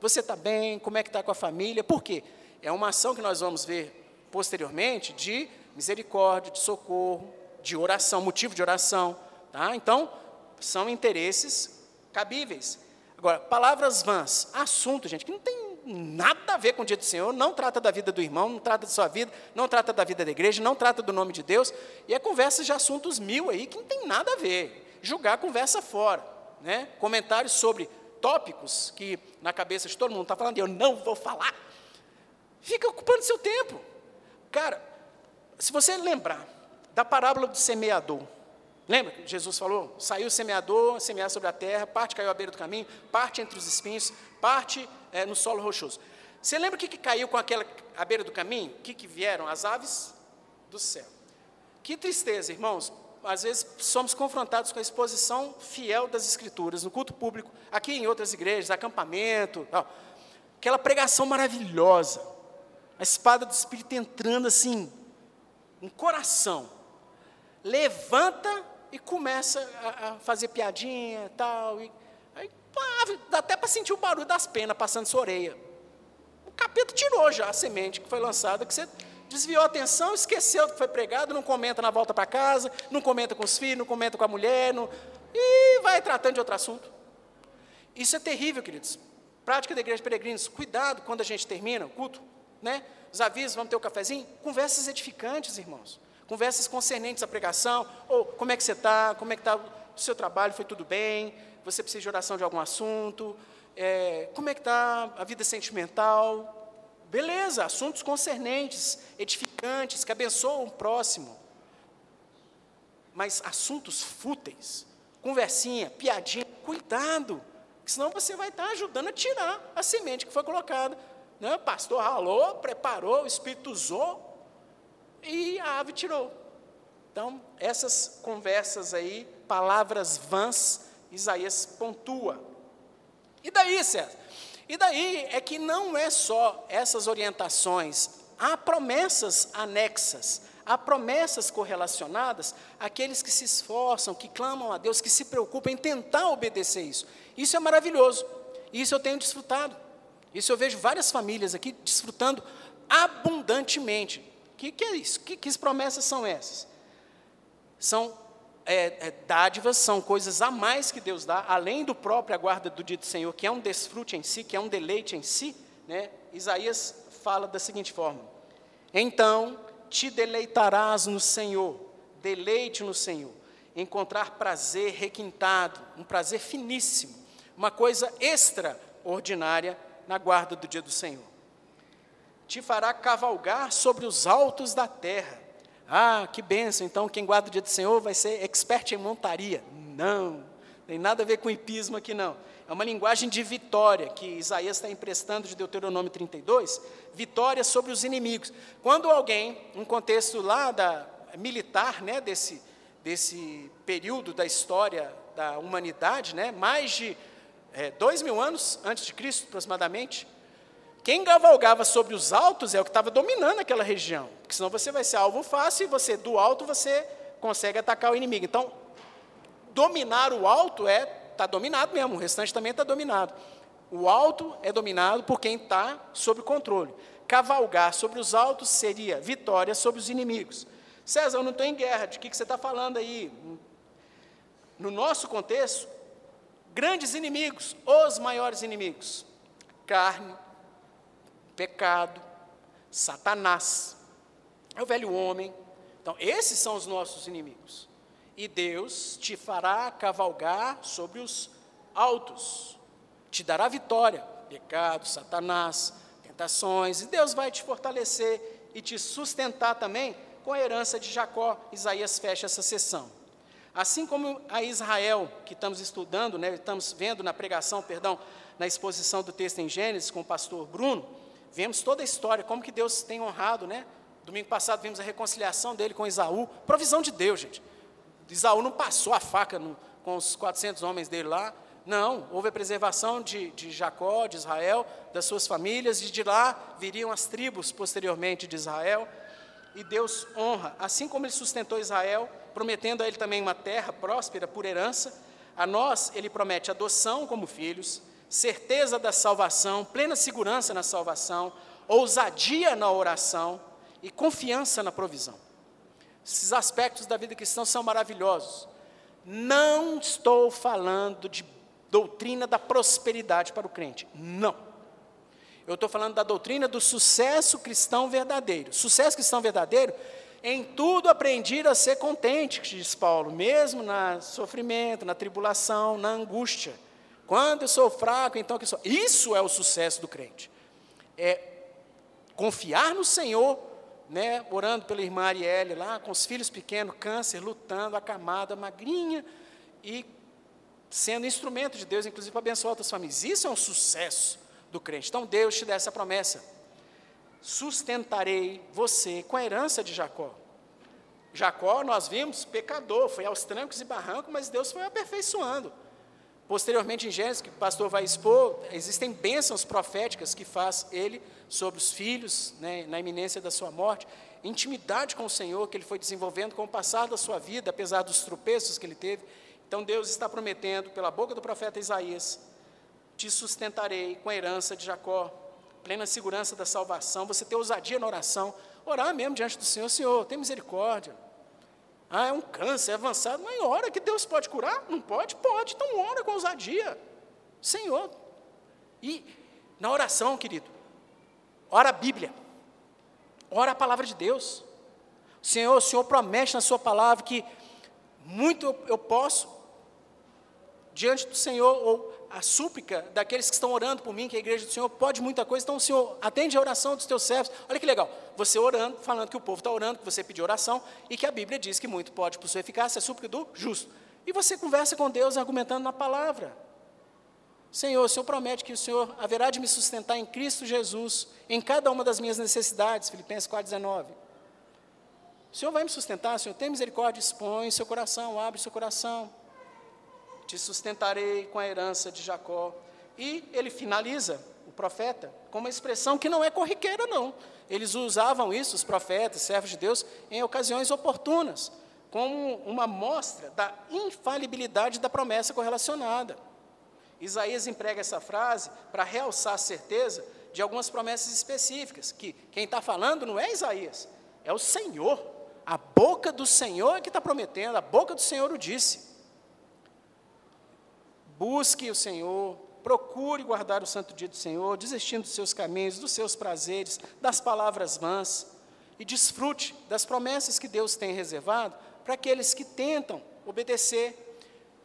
Você está bem? Como é que está com a família? Por quê? É uma ação que nós vamos ver posteriormente de misericórdia, de socorro, de oração, motivo de oração. Tá? Então, são interesses cabíveis. Agora, palavras vãs, assunto, gente, que não tem nada a ver com o dia do Senhor, não trata da vida do irmão, não trata da sua vida, não trata da vida da igreja, não trata do nome de Deus, e é conversa de assuntos mil aí que não tem nada a ver. Julgar conversa fora. Né? Comentários sobre tópicos que na cabeça de todo mundo está falando, eu não vou falar. Fica ocupando seu tempo. Cara, se você lembrar da parábola do semeador, lembra que Jesus falou? Saiu o semeador, semear sobre a terra, parte caiu à beira do caminho, parte entre os espinhos, parte é, no solo rochoso. Você lembra o que, que caiu com aquela à beira do caminho? O que, que vieram? As aves do céu. Que tristeza, irmãos. Às vezes somos confrontados com a exposição fiel das Escrituras, no culto público, aqui em outras igrejas, acampamento, tal. aquela pregação maravilhosa, a espada do Espírito entrando assim, um coração, levanta e começa a, a fazer piadinha tal, e aí dá até para sentir o barulho das penas passando sua orelha. O capeta tirou já a semente que foi lançada, que você desviou a atenção, esqueceu que foi pregado, não comenta na volta para casa, não comenta com os filhos, não comenta com a mulher, não, e vai tratando de outro assunto. Isso é terrível, queridos. Prática da igreja de peregrinos, cuidado quando a gente termina o culto, né? Os avisos, vamos ter o um cafezinho? Conversas edificantes, irmãos. Conversas concernentes à pregação. Ou como é que você está? Como é que está o seu trabalho? Foi tudo bem? Você precisa de oração de algum assunto? É, como é que está a vida sentimental? Beleza, assuntos concernentes, edificantes, que abençoam o próximo. Mas assuntos fúteis, conversinha, piadinha, cuidado, senão você vai estar ajudando a tirar a semente que foi colocada né? O pastor ralou, preparou, o Espírito usou e a ave tirou. Então, essas conversas aí, palavras vãs, Isaías pontua. E daí, César? E daí é que não é só essas orientações, há promessas anexas, há promessas correlacionadas àqueles que se esforçam, que clamam a Deus, que se preocupam em tentar obedecer isso. Isso é maravilhoso. Isso eu tenho desfrutado. Isso eu vejo várias famílias aqui desfrutando abundantemente. Que, que, é isso? Que, que promessas são essas? São é, é, dádivas, são coisas a mais que Deus dá, além do próprio guarda do dia do Senhor, que é um desfrute em si, que é um deleite em si. Né? Isaías fala da seguinte forma: Então te deleitarás no Senhor, deleite no Senhor, encontrar prazer requintado, um prazer finíssimo, uma coisa extraordinária na guarda do dia do Senhor. Te fará cavalgar sobre os altos da terra. Ah, que benção! Então, quem guarda o dia do Senhor vai ser expert em montaria. Não, tem nada a ver com hipismo aqui, não. É uma linguagem de vitória que Isaías está emprestando de Deuteronômio 32, vitória sobre os inimigos. Quando alguém, um contexto lá da militar, né, desse, desse período da história da humanidade, né, mais de é, dois mil anos antes de Cristo, aproximadamente, quem cavalgava sobre os altos é o que estava dominando aquela região, porque senão você vai ser alvo fácil e você, do alto, você consegue atacar o inimigo. Então, dominar o alto é, está dominado mesmo, o restante também está dominado. O alto é dominado por quem está sob controle. Cavalgar sobre os altos seria vitória sobre os inimigos. César, eu não estou em guerra, de que, que você está falando aí? No nosso contexto, grandes inimigos, os maiores inimigos: carne, pecado, Satanás, é o velho homem. Então, esses são os nossos inimigos. E Deus te fará cavalgar sobre os altos, te dará vitória, pecado, Satanás, tentações, e Deus vai te fortalecer e te sustentar também com a herança de Jacó. Isaías fecha essa sessão. Assim como a Israel, que estamos estudando, né, estamos vendo na pregação, perdão, na exposição do texto em Gênesis com o pastor Bruno, vemos toda a história, como que Deus tem honrado, né? Domingo passado vimos a reconciliação dele com Esaú, provisão de Deus, gente. Esaú não passou a faca no, com os 400 homens dele lá, não, houve a preservação de, de Jacó, de Israel, das suas famílias, e de lá viriam as tribos posteriormente de Israel, e Deus honra, assim como ele sustentou Israel, prometendo a ele também uma terra próspera por herança, A nós, ele promete adoção como filhos, certeza da salvação, plena segurança na salvação, ousadia na oração e confiança na provisão. Esses aspectos da vida cristã são maravilhosos. Não estou falando de doutrina da prosperidade para o crente. Não. Eu estou falando da doutrina do sucesso cristão verdadeiro. Sucesso cristão verdadeiro, em tudo aprendi a ser contente, diz Paulo, mesmo no sofrimento, na tribulação, na angústia. Quando eu sou fraco, então que sou. Isso é o sucesso do crente. É confiar no Senhor, né, orando pela irmã Arielle lá, com os filhos pequenos, câncer, lutando, acamada, magrinha, e sendo instrumento de Deus, inclusive para abençoar outras famílias. Isso é um sucesso do crente. Então Deus te dá essa promessa: sustentarei você com a herança de Jacó. Jacó, nós vimos, pecador, foi aos trancos e barrancos, mas Deus foi aperfeiçoando. Posteriormente, em Gênesis, que o pastor vai expor, existem bênçãos proféticas que faz ele sobre os filhos, né, na iminência da sua morte, intimidade com o Senhor que ele foi desenvolvendo com o passar da sua vida, apesar dos tropeços que ele teve. Então, Deus está prometendo, pela boca do profeta Isaías, te sustentarei com a herança de Jacó, plena segurança da salvação, você ter ousadia na oração, orar mesmo diante do Senhor, Senhor, tem misericórdia, ah, é um câncer é avançado. Mas ora que Deus pode curar? Não pode? Pode. Então ora com ousadia. Senhor. E na oração, querido, ora a Bíblia. Ora a palavra de Deus. Senhor, o Senhor promete na sua palavra que muito eu, posso diante do Senhor, ou a súplica daqueles que estão orando por mim, que a igreja do Senhor pode muita coisa, então o Senhor atende a oração dos teus servos. Olha que legal, você orando, falando que o povo está orando, que você pediu oração, e que a Bíblia diz que muito pode por sua eficácia, a súplica do justo. E você conversa com Deus argumentando na palavra. Senhor, o Senhor promete que o Senhor haverá de me sustentar em Cristo Jesus, em cada uma das minhas necessidades, Filipenses 4,19. O Senhor vai me sustentar, Senhor, tem misericórdia, expõe seu coração, abre seu coração te sustentarei com a herança de Jacó. E ele finaliza, o profeta, com uma expressão que não é corriqueira, não. Eles usavam isso, os profetas, servos de Deus, em ocasiões oportunas, como uma mostra da infalibilidade da promessa correlacionada. Isaías emprega essa frase para realçar a certeza de algumas promessas específicas, que quem está falando não é Isaías, é o Senhor. A boca do Senhor é que está prometendo, a boca do Senhor o disse. Busque o Senhor, procure guardar o santo dia do Senhor, desistindo dos seus caminhos, dos seus prazeres, das palavras vãs, e desfrute das promessas que Deus tem reservado para aqueles que tentam obedecer,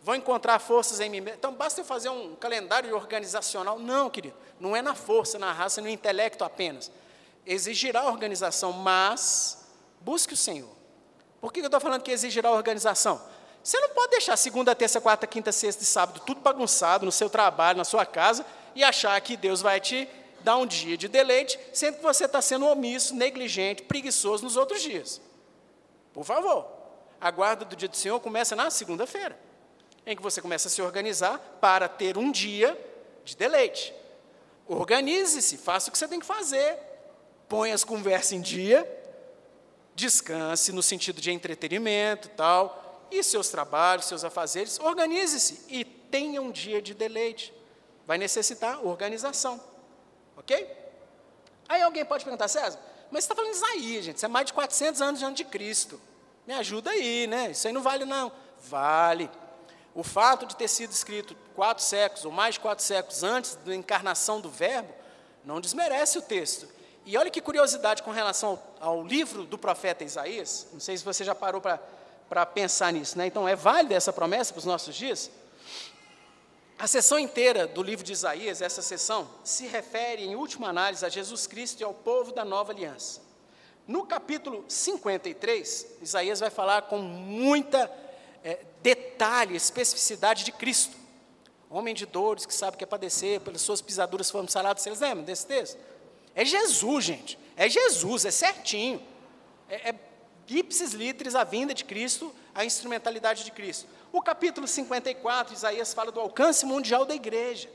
vão encontrar forças em mim. Então, basta eu fazer um calendário organizacional? Não, querido, não é na força, na raça, no intelecto apenas. Exigirá organização, mas busque o Senhor. Por que eu estou falando que exigirá organização? Você não pode deixar segunda, terça, quarta, quinta, sexta e sábado tudo bagunçado no seu trabalho, na sua casa, e achar que Deus vai te dar um dia de deleite, sendo que você está sendo omisso, negligente, preguiçoso nos outros dias. Por favor, a guarda do dia do Senhor começa na segunda-feira, em que você começa a se organizar para ter um dia de deleite. Organize-se, faça o que você tem que fazer, ponha as conversas em dia, descanse no sentido de entretenimento tal, e seus trabalhos, seus afazeres, organize-se e tenha um dia de deleite. Vai necessitar organização. Ok? Aí alguém pode perguntar, César, mas você está falando de Isaías, gente, isso é mais de 400 anos antes de Cristo. Me ajuda aí, né? Isso aí não vale, não. Vale. O fato de ter sido escrito quatro séculos, ou mais de quatro séculos antes da encarnação do Verbo, não desmerece o texto. E olha que curiosidade com relação ao, ao livro do profeta Isaías, não sei se você já parou para para pensar nisso. Né? Então, é válida essa promessa para os nossos dias? A sessão inteira do livro de Isaías, essa sessão, se refere, em última análise, a Jesus Cristo e ao povo da nova aliança. No capítulo 53, Isaías vai falar com muita é, detalhe, especificidade de Cristo. Homem de dores que sabe que é padecer, pelas suas pisaduras foram sarados. Vocês lembram desse texto? É Jesus, gente. É Jesus, é certinho. É, é ipsis litteris, a vinda de Cristo, a instrumentalidade de Cristo. O capítulo 54, Isaías fala do alcance mundial da igreja.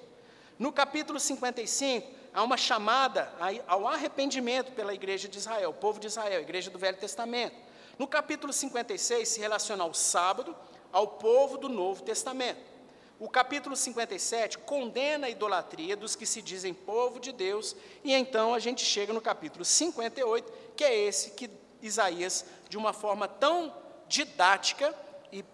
No capítulo 55, há uma chamada ao arrependimento pela igreja de Israel, o povo de Israel, a igreja do Velho Testamento. No capítulo 56, se relaciona ao sábado, ao povo do Novo Testamento. O capítulo 57 condena a idolatria dos que se dizem povo de Deus, e então a gente chega no capítulo 58, que é esse que Isaías, de uma forma tão didática e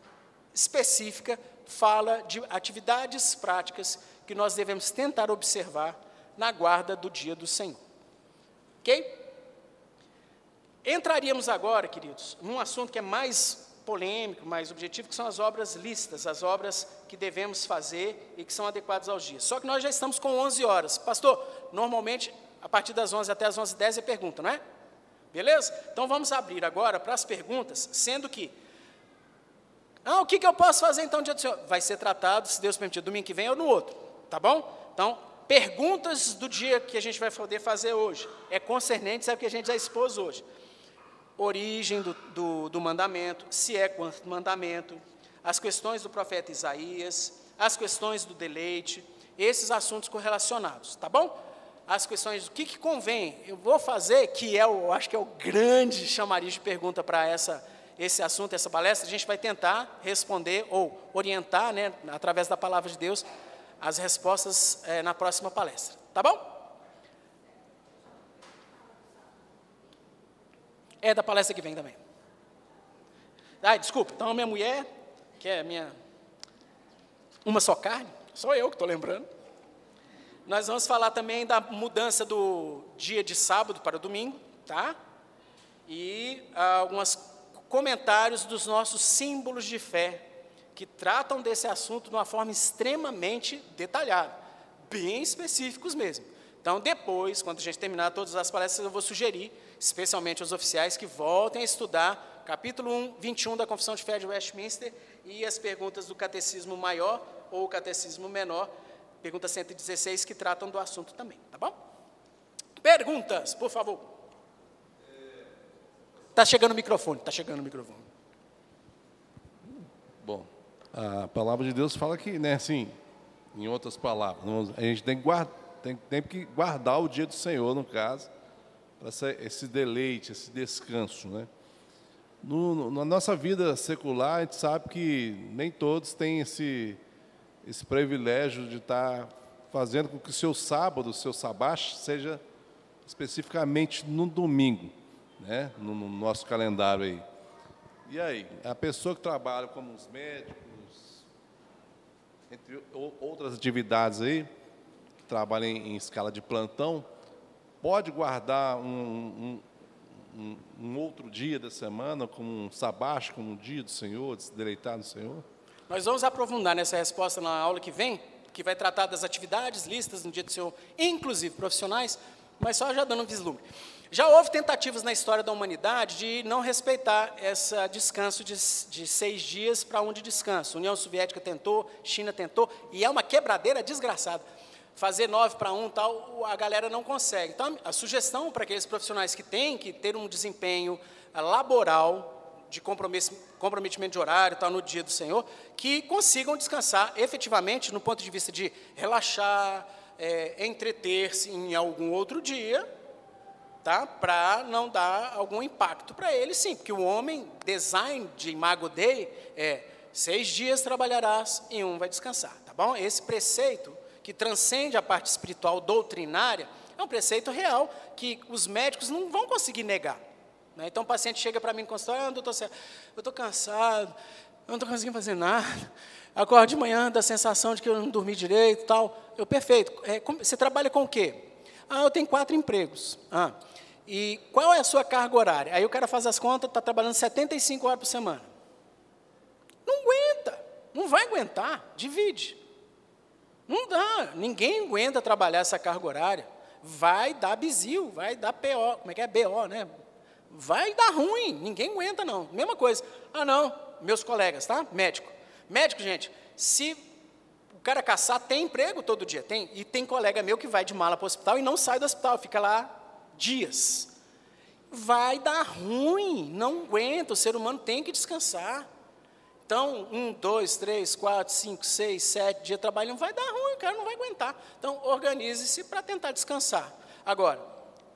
específica, fala de atividades práticas que nós devemos tentar observar na guarda do dia do Senhor. Ok? Entraríamos agora, queridos, num assunto que é mais polêmico, mais objetivo, que são as obras lícitas, as obras que devemos fazer e que são adequadas aos dias. Só que nós já estamos com 11 horas. Pastor, normalmente, a partir das 11 até as 11h10 é pergunta, não é? Beleza? Então vamos abrir agora para as perguntas, sendo que ah, o que, que eu posso fazer então dia do Senhor? Vai ser tratado, se Deus permitir, domingo que vem ou no outro, tá bom? Então, perguntas do dia que a gente vai poder fazer hoje, é concernente ao que a gente já expôs hoje. Origem do, do, do mandamento, se é quanto mandamento, as questões do profeta Isaías, as questões do deleite, esses assuntos correlacionados, tá bom? As questões do que, que convém, eu vou fazer, que é o, acho que é o grande chamariz de pergunta para essa esse assunto, essa palestra, a gente vai tentar responder ou orientar, né, através da palavra de Deus, as respostas é, na próxima palestra. Tá bom? É da palestra que vem também. Ai, desculpa, então minha mulher, que é minha uma só carne, só eu que estou lembrando. Nós vamos falar também da mudança do dia de sábado para domingo, tá? E ah, algumas comentários dos nossos símbolos de fé, que tratam desse assunto de uma forma extremamente detalhada, bem específicos mesmo. Então, depois, quando a gente terminar todas as palestras, eu vou sugerir, especialmente aos oficiais, que voltem a estudar capítulo 1, 21 da Confissão de Fé de Westminster e as perguntas do Catecismo Maior ou Catecismo Menor, pergunta 116, que tratam do assunto também, tá bom? Perguntas, por favor. Está chegando o microfone, está chegando o microfone. Bom, a palavra de Deus fala que, né, assim, em outras palavras, a gente tem que, guardar, tem, tem que guardar o dia do Senhor, no caso, para esse deleite, esse descanso, né? No, no, na nossa vida secular, a gente sabe que nem todos têm esse, esse privilégio de estar fazendo com que o seu sábado, o seu sabás, seja especificamente no domingo né, no, no nosso calendário aí. E aí, a pessoa que trabalha como os médicos, entre outras atividades aí, que trabalham em, em escala de plantão, pode guardar um, um, um, um, outro dia da semana como um sabático, como um dia do Senhor, de se deleitar no Senhor? Nós vamos aprofundar nessa resposta na aula que vem, que vai tratar das atividades listas no dia do Senhor, inclusive profissionais, mas só já dando um vislumbre. Já houve tentativas na história da humanidade de não respeitar esse descanso de, de seis dias para um de descanso. União Soviética tentou, China tentou, e é uma quebradeira desgraçada. Fazer nove para um, tal, a galera não consegue. Então, a sugestão para aqueles profissionais que têm que ter um desempenho eh, laboral, de comprometimento de horário, tal, no dia do Senhor, que consigam descansar efetivamente no ponto de vista de relaxar, é, entreter-se em algum outro dia, tá? para não dar algum impacto para ele, sim, porque o homem, design de Imago Dei, é seis dias trabalharás e um vai descansar, tá bom? Esse preceito, que transcende a parte espiritual doutrinária, é um preceito real que os médicos não vão conseguir negar. Né? Então o paciente chega para mim no consultório, ah, doutor, eu estou cansado, eu não estou conseguindo fazer nada, acordo de manhã, dá a sensação de que eu não dormi direito tal. Eu, perfeito, é, você trabalha com o quê? Ah, eu tenho quatro empregos. Ah, e qual é a sua carga horária? Aí o cara faz as contas, está trabalhando 75 horas por semana. Não aguenta, não vai aguentar, divide. Não dá, ninguém aguenta trabalhar essa carga horária. Vai dar bizil, vai dar PO, como é que é? BO, né? Vai dar ruim, ninguém aguenta não. Mesma coisa. Ah, não, meus colegas, tá? Médico. Médico, gente, se o cara caçar tem emprego todo dia, tem. E tem colega meu que vai de mala para o hospital e não sai do hospital, fica lá dias. Vai dar ruim, não aguenta, o ser humano tem que descansar. Então, um, dois, três, quatro, cinco, seis, sete dias trabalhando, vai dar ruim, o cara não vai aguentar. Então, organize-se para tentar descansar. Agora,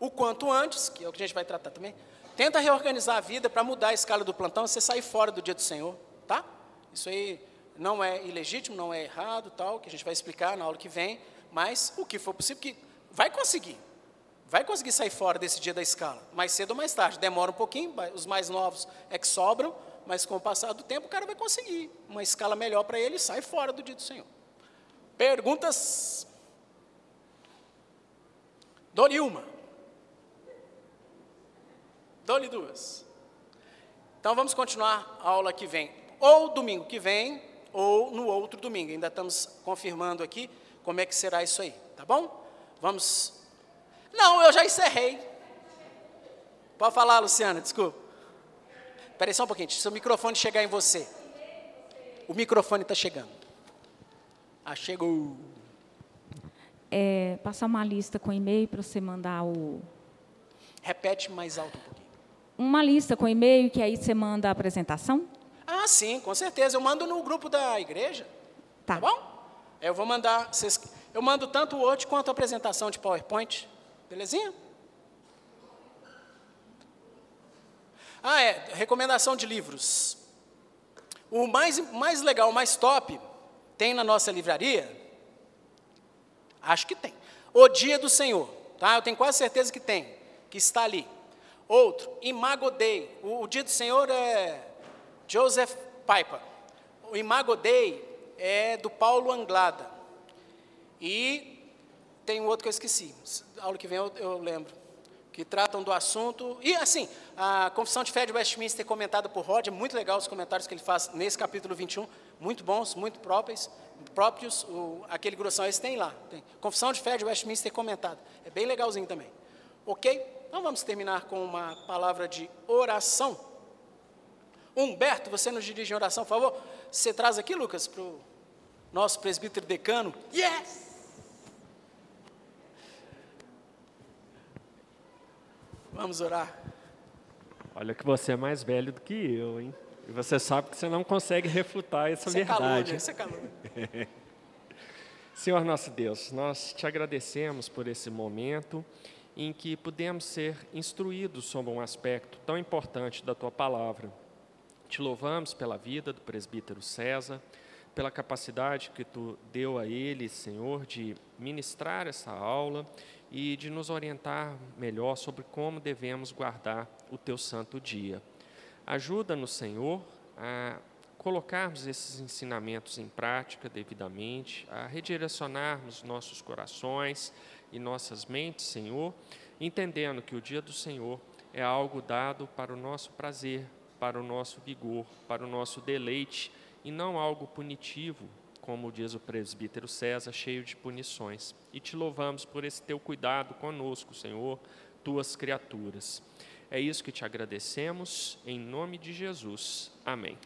o quanto antes, que é o que a gente vai tratar também, tenta reorganizar a vida para mudar a escala do plantão, você sair fora do dia do Senhor, tá? Isso aí não é ilegítimo, não é errado, tal, que a gente vai explicar na aula que vem, mas o que for possível, que vai conseguir. Vai conseguir sair fora desse dia da escala, mais cedo ou mais tarde. Demora um pouquinho, os mais novos é que sobram, mas com o passar do tempo o cara vai conseguir uma escala melhor para ele e sai fora do dia do Senhor. Perguntas? Dou-lhe uma. Dou-lhe duas. Então vamos continuar a aula que vem, ou domingo que vem, ou no outro domingo. Ainda estamos confirmando aqui como é que será isso aí, tá bom? Vamos. Não, eu já encerrei. Pode falar, Luciana, desculpa. Espera aí só um pouquinho, se o microfone chegar em você. O microfone está chegando. Ah, chegou. É, passar uma lista com e-mail para você mandar o. Repete mais alto um. Uma lista com e-mail que aí você manda a apresentação? Ah, sim, com certeza. Eu mando no grupo da igreja. Tá. Tá bom? Eu vou mandar. Vocês, eu mando tanto o Word quanto a apresentação de PowerPoint. Belezinha? Ah, é. Recomendação de livros. O mais, mais legal, o mais top, tem na nossa livraria? Acho que tem. O Dia do Senhor. Tá? Eu tenho quase certeza que tem, que está ali. Outro, Imago Dei. O, o Dia do Senhor é Joseph Piper. O Imago Dei é do Paulo Anglada. E tem um outro que eu esqueci. Aula que vem eu, eu lembro. Que tratam do assunto. E assim, a Confissão de Fé de Westminster comentada por Rod, é muito legal os comentários que ele faz nesse capítulo 21, muito bons, muito próprios. próprios o, aquele grossão, esse tem lá. Tem. Confissão de Fé de Westminster comentada. É bem legalzinho também. Ok? Então vamos terminar com uma palavra de oração. Humberto, você nos dirige em oração, por favor. Você traz aqui, Lucas, para o nosso presbítero decano. Yes! Vamos orar. Olha que você é mais velho do que eu, hein? E você sabe que você não consegue refutar essa Isso é verdade. calúnia, isso é calúnia. Senhor nosso Deus, nós te agradecemos por esse momento em que pudemos ser instruídos sobre um aspecto tão importante da tua palavra. Te louvamos pela vida do presbítero César, pela capacidade que tu deu a ele, Senhor, de ministrar essa aula e de nos orientar melhor sobre como devemos guardar o teu santo dia. Ajuda-nos, Senhor, a colocarmos esses ensinamentos em prática devidamente, a redirecionarmos nossos corações e nossas mentes, Senhor, entendendo que o dia do Senhor é algo dado para o nosso prazer, para o nosso vigor, para o nosso deleite e não algo punitivo, como diz o presbítero César, cheio de punições. E te louvamos por esse teu cuidado conosco, Senhor, tuas criaturas. É isso que te agradecemos, em nome de Jesus. Amém.